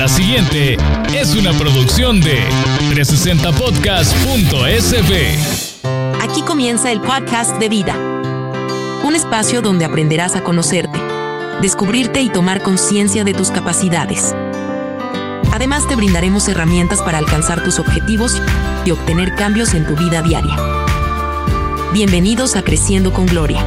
La siguiente es una producción de 360podcast.sb. Aquí comienza el podcast de vida. Un espacio donde aprenderás a conocerte, descubrirte y tomar conciencia de tus capacidades. Además te brindaremos herramientas para alcanzar tus objetivos y obtener cambios en tu vida diaria. Bienvenidos a Creciendo con Gloria.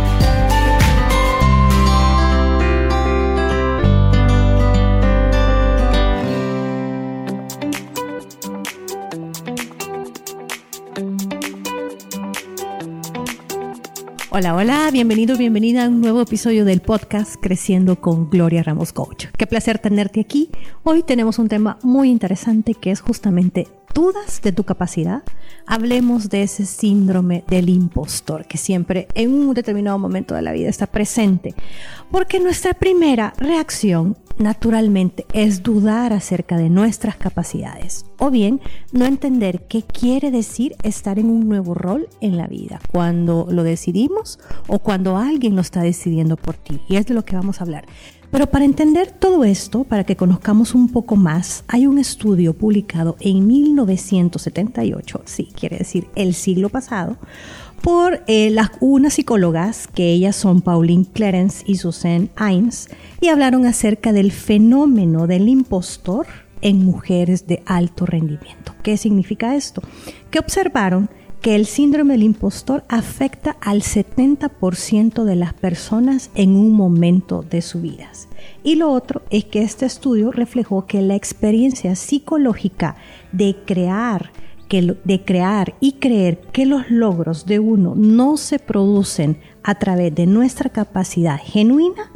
Hola, hola, bienvenido, bienvenida a un nuevo episodio del podcast Creciendo con Gloria Ramos Coach. Qué placer tenerte aquí. Hoy tenemos un tema muy interesante que es justamente dudas de tu capacidad. Hablemos de ese síndrome del impostor que siempre en un determinado momento de la vida está presente. Porque nuestra primera reacción naturalmente es dudar acerca de nuestras capacidades o bien no entender qué quiere decir estar en un nuevo rol en la vida cuando lo decidimos o cuando alguien lo está decidiendo por ti. Y es de lo que vamos a hablar. Pero para entender todo esto, para que conozcamos un poco más, hay un estudio publicado en 1978, sí, quiere decir el siglo pasado, por eh, las, unas psicólogas, que ellas son Pauline Clarence y Suzanne Ains, y hablaron acerca del fenómeno del impostor en mujeres de alto rendimiento. ¿Qué significa esto? Que observaron que el síndrome del impostor afecta al 70% de las personas en un momento de su vida. Y lo otro es que este estudio reflejó que la experiencia psicológica de crear de crear y creer que los logros de uno no se producen a través de nuestra capacidad genuina,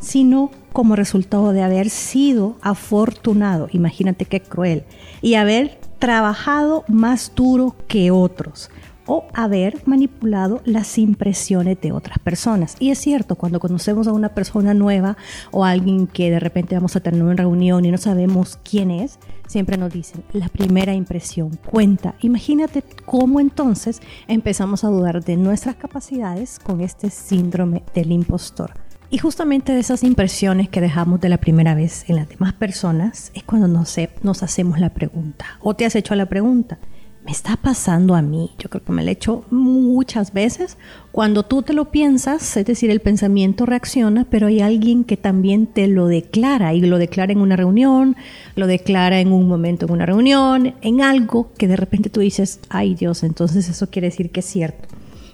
sino como resultado de haber sido afortunado, imagínate qué cruel, y haber trabajado más duro que otros o haber manipulado las impresiones de otras personas. Y es cierto, cuando conocemos a una persona nueva o a alguien que de repente vamos a tener una reunión y no sabemos quién es, siempre nos dicen, la primera impresión cuenta. Imagínate cómo entonces empezamos a dudar de nuestras capacidades con este síndrome del impostor. Y justamente de esas impresiones que dejamos de la primera vez en las demás personas es cuando nos, nos hacemos la pregunta. O te has hecho la pregunta, me está pasando a mí. Yo creo que me lo he hecho muchas veces. Cuando tú te lo piensas, es decir, el pensamiento reacciona, pero hay alguien que también te lo declara y lo declara en una reunión, lo declara en un momento en una reunión, en algo que de repente tú dices, ay Dios, entonces eso quiere decir que es cierto.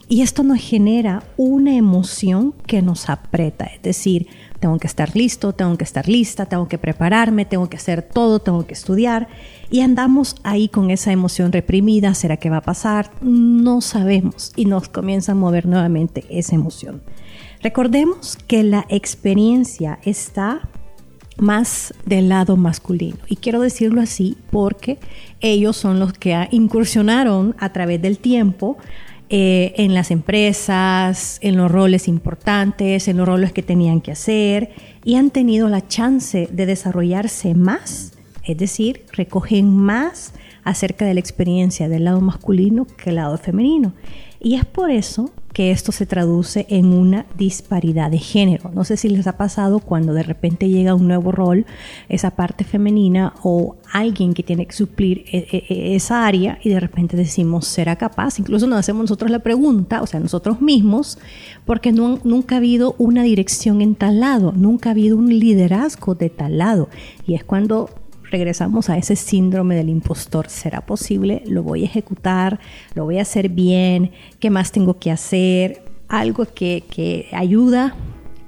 Y esto nos genera una emoción que nos aprieta, es decir, tengo que estar listo, tengo que estar lista, tengo que prepararme, tengo que hacer todo, tengo que estudiar. Y andamos ahí con esa emoción reprimida, ¿será que va a pasar? No sabemos y nos comienza a mover nuevamente esa emoción. Recordemos que la experiencia está más del lado masculino. Y quiero decirlo así porque ellos son los que incursionaron a través del tiempo eh, en las empresas, en los roles importantes, en los roles que tenían que hacer y han tenido la chance de desarrollarse más, es decir, recogen más acerca de la experiencia del lado masculino que el lado femenino. Y es por eso que esto se traduce en una disparidad de género. No sé si les ha pasado cuando de repente llega un nuevo rol, esa parte femenina o alguien que tiene que suplir e, e, e, esa área y de repente decimos, ¿será capaz? Incluso nos hacemos nosotros la pregunta, o sea, nosotros mismos, porque nunca ha habido una dirección en tal lado, nunca ha habido un liderazgo de tal lado. Y es cuando regresamos a ese síndrome del impostor. ¿Será posible? ¿Lo voy a ejecutar? ¿Lo voy a hacer bien? ¿Qué más tengo que hacer? Algo que, que ayuda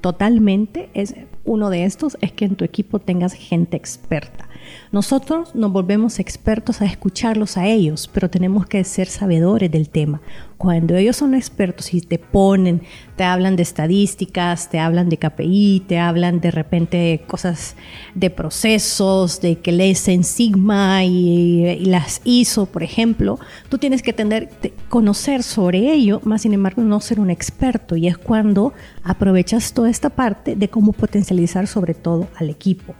totalmente es uno de estos es que en tu equipo tengas gente experta. Nosotros nos volvemos expertos a escucharlos a ellos, pero tenemos que ser sabedores del tema. Cuando ellos son expertos y te ponen, te hablan de estadísticas, te hablan de KPI, te hablan de repente cosas de procesos, de que lees en Sigma y, las ISO, por ejemplo, tú tienes que tener, conocer sobre ello, más sin embargo no ser un experto. Y es cuando aprovechas toda esta parte de cómo potencializar sobre todo al equipo.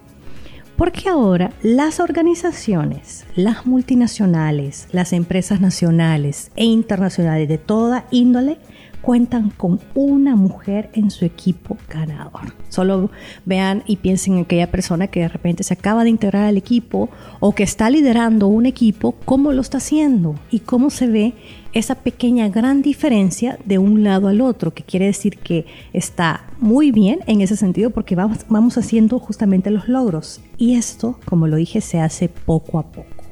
Porque ahora las organizaciones, las multinacionales, las empresas nacionales e internacionales de toda índole, cuentan con una mujer en su equipo ganador. Solo vean y piensen en aquella persona que de repente se acaba de integrar al equipo o que está liderando un equipo, cómo lo está haciendo y cómo se ve esa pequeña gran diferencia de un lado al otro, que quiere decir que está muy bien en ese sentido porque vamos, vamos haciendo justamente los logros. Y esto, como lo dije, se hace poco a poco.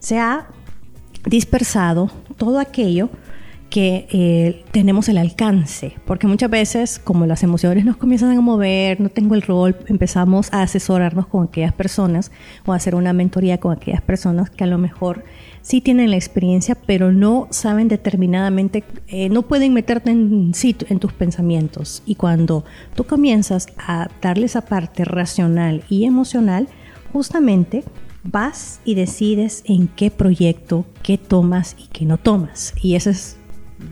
Se ha dispersado todo aquello que eh, tenemos el alcance, porque muchas veces como las emociones nos comienzan a mover, no tengo el rol, empezamos a asesorarnos con aquellas personas o a hacer una mentoría con aquellas personas que a lo mejor sí tienen la experiencia, pero no saben determinadamente, eh, no pueden meterte en, en tus pensamientos. Y cuando tú comienzas a darle esa parte racional y emocional, justamente vas y decides en qué proyecto, qué tomas y qué no tomas. Y eso es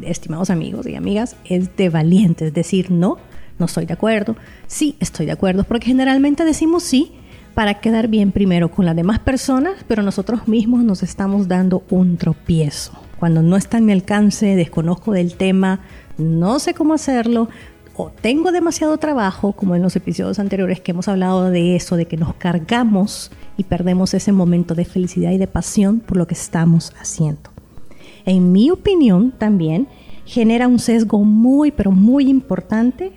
estimados amigos y amigas, es de valientes decir no, no estoy de acuerdo, sí estoy de acuerdo, porque generalmente decimos sí para quedar bien primero con las demás personas, pero nosotros mismos nos estamos dando un tropiezo. Cuando no está en mi alcance, desconozco del tema, no sé cómo hacerlo, o tengo demasiado trabajo, como en los episodios anteriores que hemos hablado de eso, de que nos cargamos y perdemos ese momento de felicidad y de pasión por lo que estamos haciendo en mi opinión también genera un sesgo muy, pero muy importante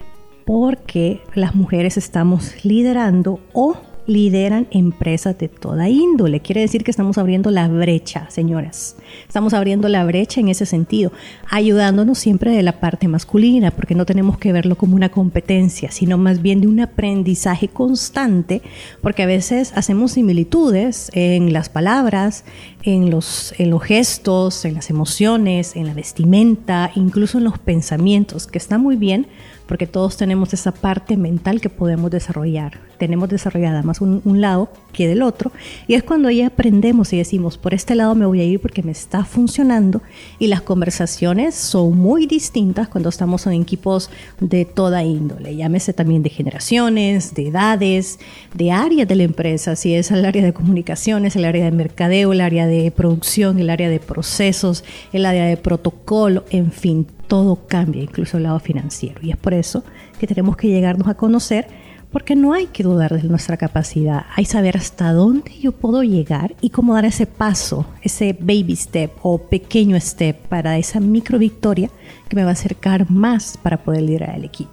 porque las mujeres estamos liderando o lideran empresas de toda índole. Quiere decir que estamos abriendo la brecha, señoras. Estamos abriendo la brecha en ese sentido, ayudándonos siempre de la parte masculina, porque no tenemos que verlo como una competencia, sino más bien de un aprendizaje constante, porque a veces hacemos similitudes en las palabras, en los, en los gestos, en las emociones, en la vestimenta, incluso en los pensamientos, que está muy bien porque todos tenemos esa parte mental que podemos desarrollar. Tenemos desarrollada más un, lado que del otro. Y es cuando ya aprendemos y decimos, por este lado me voy a ir porque me está funcionando. Y las conversaciones son muy distintas cuando estamos en equipos de toda índole. Llámese también de generaciones, de edades, de áreas de la empresa. Si es el área de comunicaciones, el área de mercadeo, el área de producción, el área de procesos, el área de protocolo, en fin, todo cambia, incluso el lado financiero. Y es por eso que tenemos que llegarnos a conocer, porque no hay que dudar de nuestra capacidad, hay saber hasta dónde yo puedo llegar y cómo dar ese paso, ese baby step o pequeño step para esa micro victoria que me va a acercar más para poder liderar el equipo.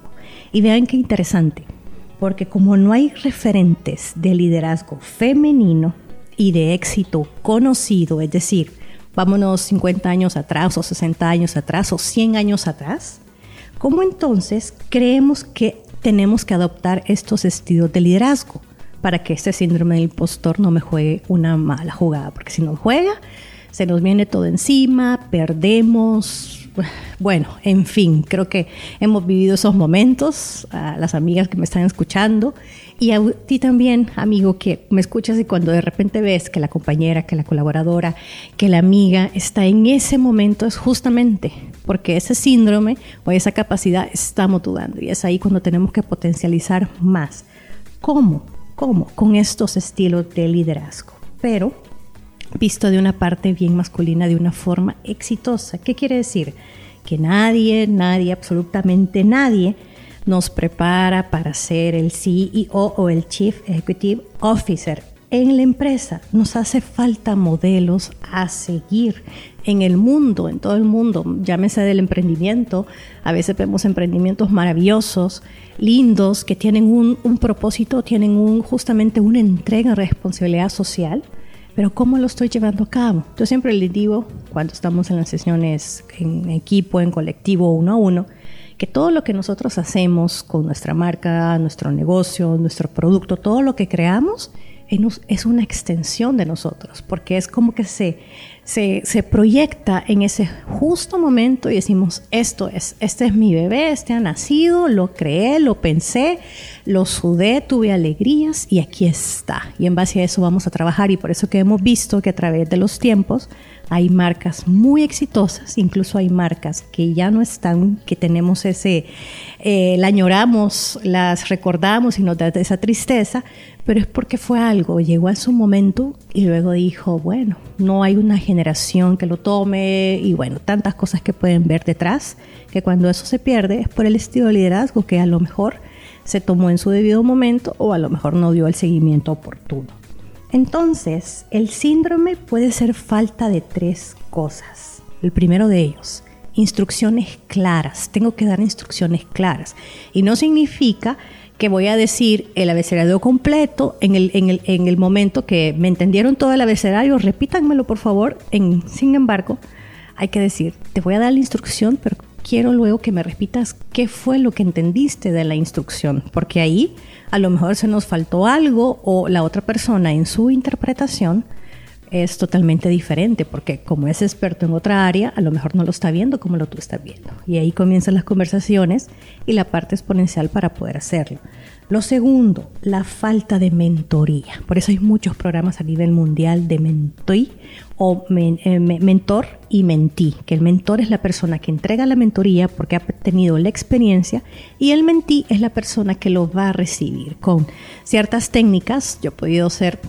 Y vean qué interesante, porque como no hay referentes de liderazgo femenino y de éxito conocido, es decir, vámonos 50 años atrás o 60 años atrás o 100 años atrás, ¿cómo entonces creemos que tenemos que adoptar estos estilos de liderazgo para que este síndrome del impostor no me juegue una mala jugada? Porque si nos juega, se nos viene todo encima, perdemos, bueno, en fin, creo que hemos vivido esos momentos, a las amigas que me están escuchando y a ti también, amigo, que me escuchas y cuando de repente ves que la compañera, que la colaboradora, que la amiga está en ese momento es justamente porque ese síndrome o esa capacidad estamos dudando y es ahí cuando tenemos que potencializar más. ¿Cómo? ¿Cómo? Con estos estilos de liderazgo. Pero visto de una parte bien masculina de una forma exitosa. ¿Qué quiere decir? Que nadie, nadie, absolutamente nadie nos prepara para ser el CEO o el Chief Executive Officer en la empresa. Nos hace falta modelos a seguir en el mundo, en todo el mundo. Llámese del emprendimiento. A veces vemos emprendimientos maravillosos, lindos, que tienen un, propósito, tienen justamente una entrega, responsabilidad social pero ¿cómo lo estoy llevando a cabo? Yo siempre les digo, cuando estamos en las sesiones en equipo, en colectivo, uno a uno, que todo lo que nosotros hacemos con nuestra marca, nuestro negocio, nuestro producto, todo lo que creamos, es una extensión de nosotros, porque es como que se, se, se, proyecta en ese justo momento y decimos, esto es, este es mi bebé, este ha nacido, lo creé, lo pensé, lo sudé, tuve alegrías y aquí está. Y en base a eso vamos a trabajar y por eso que hemos visto que a través de los tiempos hay marcas muy exitosas, incluso hay marcas que ya no están, que tenemos ese, eh, la añoramos, las recordamos y nos da esa tristeza, pero es porque fue algo, llegó a su momento y luego dijo, bueno, no hay una generación que lo tome y bueno, tantas cosas que pueden ver detrás, que cuando eso se pierde es por el estilo de liderazgo que a lo mejor se tomó en su debido momento o a lo mejor no dio el seguimiento oportuno. Entonces, el síndrome puede ser falta de tres cosas. El primero de ellos, instrucciones claras. Tengo que dar instrucciones claras. Y no significa que voy a decir el abecedario completo en el, en el, en el momento que me entendieron todo el abecedario, repítanmelo por favor. En, sin embargo, hay que decir, te voy a dar la instrucción, pero quiero luego que me repitas qué fue lo que entendiste de la instrucción, porque ahí a lo mejor se nos faltó algo o la otra persona en su interpretación es totalmente diferente, porque como es experto en otra área, a lo mejor no lo está viendo como lo tú estás viendo. Y ahí comienzan las conversaciones y la parte exponencial para poder hacerlo. Lo segundo, la falta de mentoría. Por eso hay muchos programas a nivel mundial de mentí o eh, mentor y mentí, que el mentor es la persona que entrega la mentoría porque ha tenido la experiencia y el mentí es la persona que lo va a recibir con ciertas técnicas. Yo he podido ser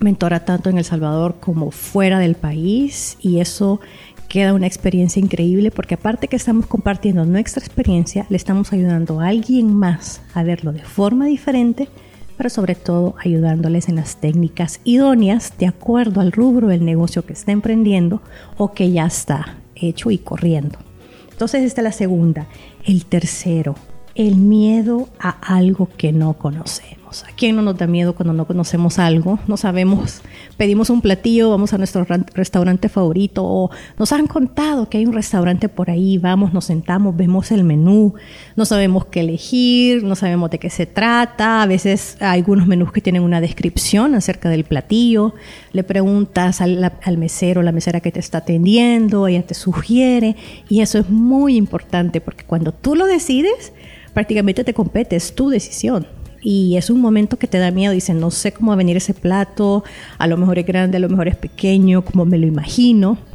mentora tanto en El Salvador como fuera del país y eso queda una experiencia increíble porque aparte que estamos compartiendo nuestra experiencia, le estamos ayudando a alguien más a verlo de forma diferente, pero sobre todo ayudándoles en las técnicas idóneas de acuerdo al rubro del negocio que está emprendiendo o que ya está hecho y corriendo. Entonces esta es la segunda. El tercero, el miedo a algo que no ¿A quién no nos da miedo cuando no conocemos algo? No sabemos, pedimos un platillo, vamos a nuestro restaurante favorito o nos han contado que hay un restaurante por ahí, vamos, nos sentamos, vemos el menú, no sabemos qué elegir, no sabemos de qué se trata. A veces hay algunos menús que tienen una descripción acerca del platillo, le preguntas al, al mesero, la mesera que te está atendiendo, ella te sugiere y eso es muy importante porque cuando tú lo decides, prácticamente te compete, es tu decisión y es un momento que te da miedo. Dices, no sé cómo va a venir ese plato, a lo mejor es grande, a lo mejor es pequeño, como me lo imagino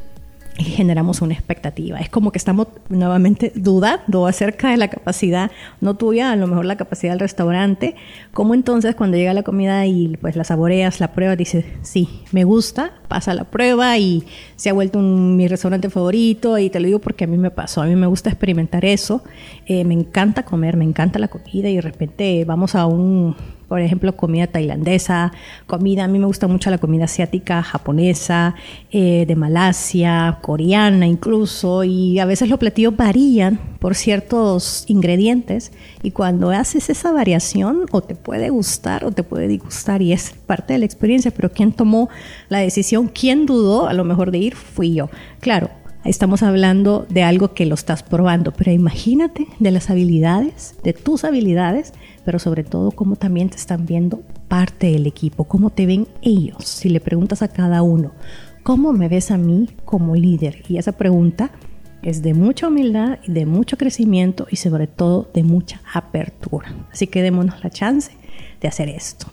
y generamos una expectativa. Es como que estamos nuevamente dudando acerca de la capacidad, no tuya, a lo mejor la capacidad del restaurante. Como entonces cuando llega la comida y pues la saboreas, la pruebas, dices, sí, me gusta, pasa la prueba y se ha vuelto mi restaurante favorito y te lo digo porque a mí me pasó, a mí me gusta experimentar eso, eh, me encanta comer, me encanta la comida y de repente vamos a un por ejemplo, comida tailandesa, comida, a mí me gusta mucho la comida asiática, japonesa, eh, de Malasia, coreana incluso, y a veces los platillos varían por ciertos ingredientes, y cuando haces esa variación, o te puede gustar o te puede disgustar, y es parte de la experiencia, pero ¿quién tomó la decisión? ¿Quién dudó a lo mejor de ir? Fui yo. Claro, estamos hablando de algo que lo estás probando, pero imagínate de las habilidades, de tus habilidades, pero sobre todo cómo también te están viendo parte del equipo, cómo te ven ellos. Si le preguntas a cada uno, ¿cómo me ves a mí como líder? Y esa pregunta es de mucha humildad y de mucho crecimiento y sobre todo de mucha apertura. Así que démonos la chance de hacer esto.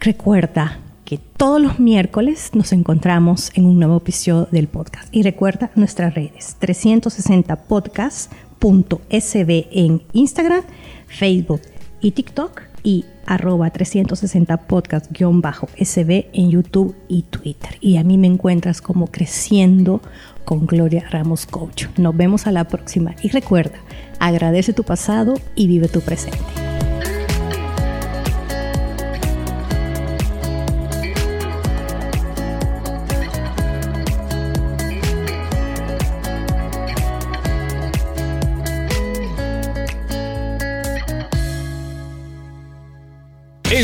Recuerda que todos los miércoles nos encontramos en un nuevo episodio del podcast. Y recuerda nuestras redes 360podcast.sb en Instagram, Facebook y TikTok y arroba 360 podcast-sb en YouTube y Twitter. Y a mí me encuentras como creciendo con Gloria Ramos Coach. Nos vemos a la próxima y recuerda, agradece tu pasado y vive tu presente.